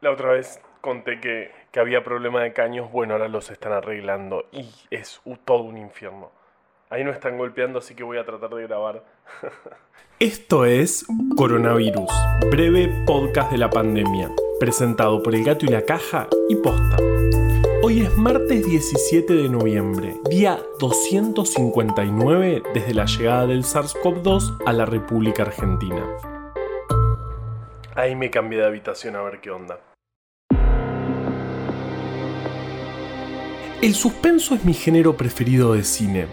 La otra vez conté que, que había problema de caños, bueno, ahora los están arreglando y es todo un infierno. Ahí no están golpeando, así que voy a tratar de grabar. Esto es Coronavirus, breve podcast de la pandemia, presentado por El Gato y la Caja y Posta. Hoy es martes 17 de noviembre, día 259 desde la llegada del SARS-CoV-2 a la República Argentina. Ahí me cambié de habitación a ver qué onda. El suspenso es mi género preferido de cine.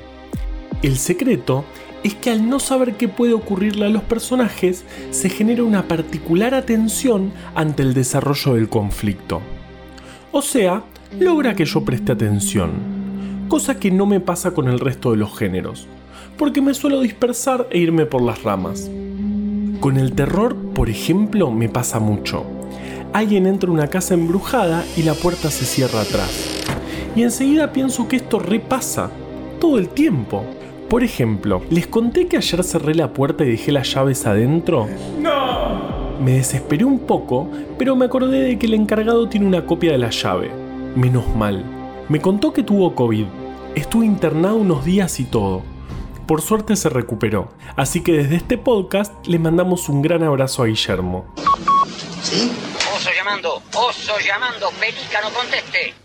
El secreto es que al no saber qué puede ocurrirle a los personajes, se genera una particular atención ante el desarrollo del conflicto. O sea, logra que yo preste atención, cosa que no me pasa con el resto de los géneros, porque me suelo dispersar e irme por las ramas. Con el terror, por ejemplo, me pasa mucho. Alguien entra a una casa embrujada y la puerta se cierra atrás. Y enseguida pienso que esto repasa, todo el tiempo. Por ejemplo, ¿les conté que ayer cerré la puerta y dejé las llaves adentro? ¡No! Me desesperé un poco, pero me acordé de que el encargado tiene una copia de la llave. Menos mal. Me contó que tuvo COVID. Estuvo internado unos días y todo. Por suerte se recuperó, así que desde este podcast le mandamos un gran abrazo a Guillermo. ¿Sí? Oso llamando, oso llamando, pelícano conteste.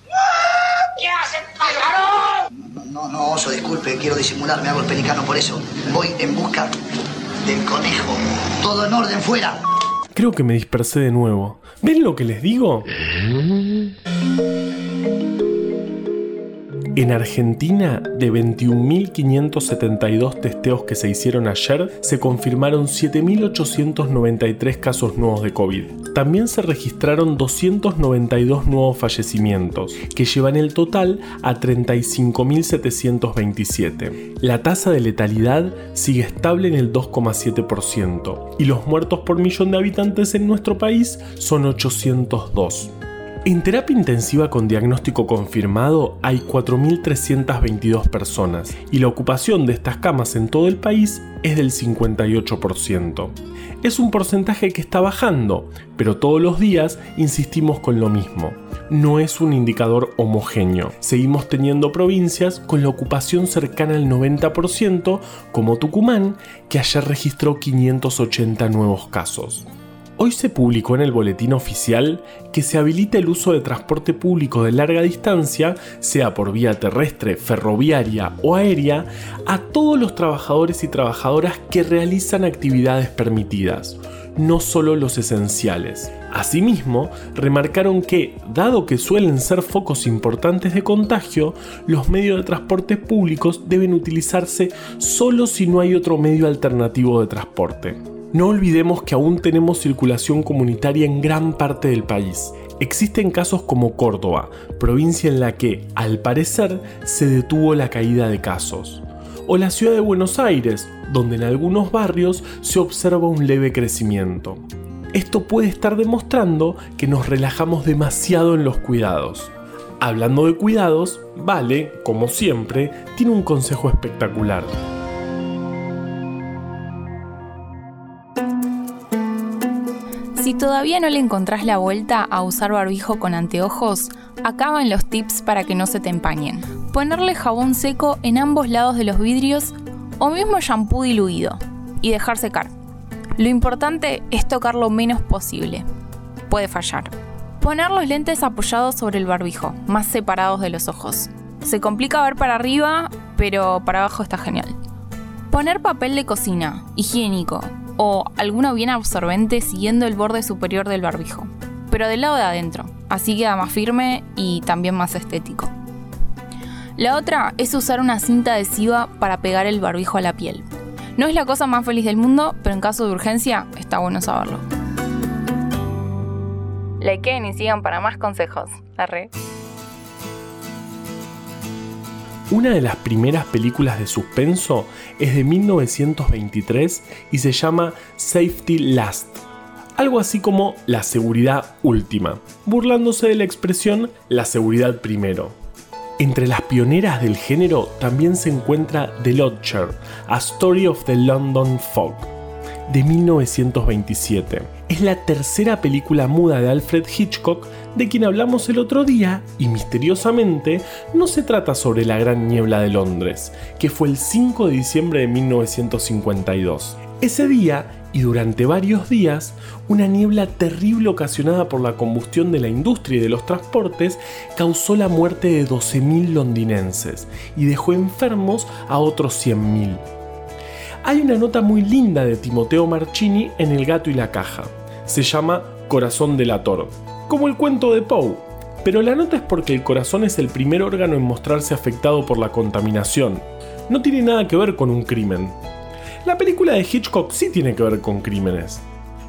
¿Qué hacen, pájaro? No, no, no, oso, disculpe, quiero disimular, me hago el pelicano por eso. Voy en busca del conejo. Todo en orden, fuera. Creo que me dispersé de nuevo. ¿Ven lo que les digo? En Argentina, de 21.572 testeos que se hicieron ayer, se confirmaron 7.893 casos nuevos de COVID. También se registraron 292 nuevos fallecimientos, que llevan el total a 35.727. La tasa de letalidad sigue estable en el 2,7% y los muertos por millón de habitantes en nuestro país son 802. En terapia intensiva con diagnóstico confirmado hay 4.322 personas y la ocupación de estas camas en todo el país es del 58%. Es un porcentaje que está bajando, pero todos los días insistimos con lo mismo. No es un indicador homogéneo. Seguimos teniendo provincias con la ocupación cercana al 90%, como Tucumán, que ayer registró 580 nuevos casos. Hoy se publicó en el boletín oficial que se habilita el uso de transporte público de larga distancia, sea por vía terrestre, ferroviaria o aérea, a todos los trabajadores y trabajadoras que realizan actividades permitidas, no solo los esenciales. Asimismo, remarcaron que, dado que suelen ser focos importantes de contagio, los medios de transporte públicos deben utilizarse solo si no hay otro medio alternativo de transporte. No olvidemos que aún tenemos circulación comunitaria en gran parte del país. Existen casos como Córdoba, provincia en la que, al parecer, se detuvo la caída de casos. O la ciudad de Buenos Aires, donde en algunos barrios se observa un leve crecimiento. Esto puede estar demostrando que nos relajamos demasiado en los cuidados. Hablando de cuidados, Vale, como siempre, tiene un consejo espectacular. Si todavía no le encontrás la vuelta a usar barbijo con anteojos, acaban los tips para que no se te empañen. Ponerle jabón seco en ambos lados de los vidrios o mismo shampoo diluido y dejar secar. Lo importante es tocar lo menos posible. Puede fallar. Poner los lentes apoyados sobre el barbijo, más separados de los ojos. Se complica ver para arriba, pero para abajo está genial. Poner papel de cocina, higiénico, o alguno bien absorbente siguiendo el borde superior del barbijo, pero del lado de adentro, así queda más firme y también más estético. La otra es usar una cinta adhesiva para pegar el barbijo a la piel. No es la cosa más feliz del mundo, pero en caso de urgencia está bueno saberlo. Likeen y sigan para más consejos. Arre. Una de las primeras películas de suspenso es de 1923 y se llama Safety Last. Algo así como la seguridad última, burlándose de la expresión la seguridad primero. Entre las pioneras del género también se encuentra The Lodger, A Story of the London Fog. De 1927. Es la tercera película muda de Alfred Hitchcock de quien hablamos el otro día y misteriosamente no se trata sobre la Gran Niebla de Londres, que fue el 5 de diciembre de 1952. Ese día y durante varios días, una niebla terrible ocasionada por la combustión de la industria y de los transportes causó la muerte de 12.000 londinenses y dejó enfermos a otros 100.000. Hay una nota muy linda de Timoteo Marchini en El gato y la caja. Se llama Corazón delator, como el cuento de Poe. Pero la nota es porque el corazón es el primer órgano en mostrarse afectado por la contaminación. No tiene nada que ver con un crimen, la película de Hitchcock sí tiene que ver con crímenes.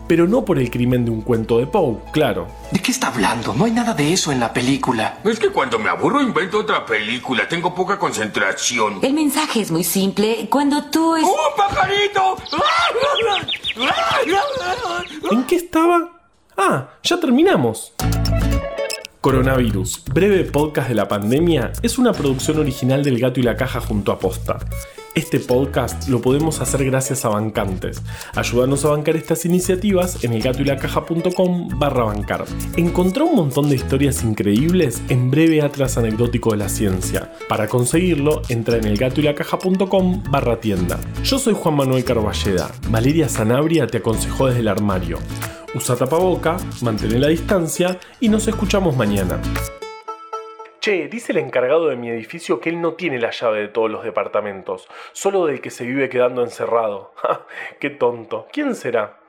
Pero no por el crimen de un cuento de Poe, claro. ¿De qué está hablando? No hay nada de eso en la película. Es que cuando me aburro invento otra película. Tengo poca concentración. El mensaje es muy simple. Cuando tú es... ¡Un pajarito! ¿En qué estaba? Ah, ya terminamos. Coronavirus, breve podcast de la pandemia, es una producción original del Gato y la Caja junto a Posta. Este podcast lo podemos hacer gracias a bancantes. Ayúdanos a bancar estas iniciativas en elgatoylacaja.com barra bancar. Encontrá un montón de historias increíbles en breve atlas anecdótico de la ciencia. Para conseguirlo, entra en elgatoylacaja.com barra tienda. Yo soy Juan Manuel Carballeda. Valeria Sanabria te aconsejó desde el armario. Usa tapaboca, mantén la distancia y nos escuchamos mañana. Che, dice el encargado de mi edificio que él no tiene la llave de todos los departamentos, solo del que se vive quedando encerrado. ¡Qué tonto! ¿Quién será?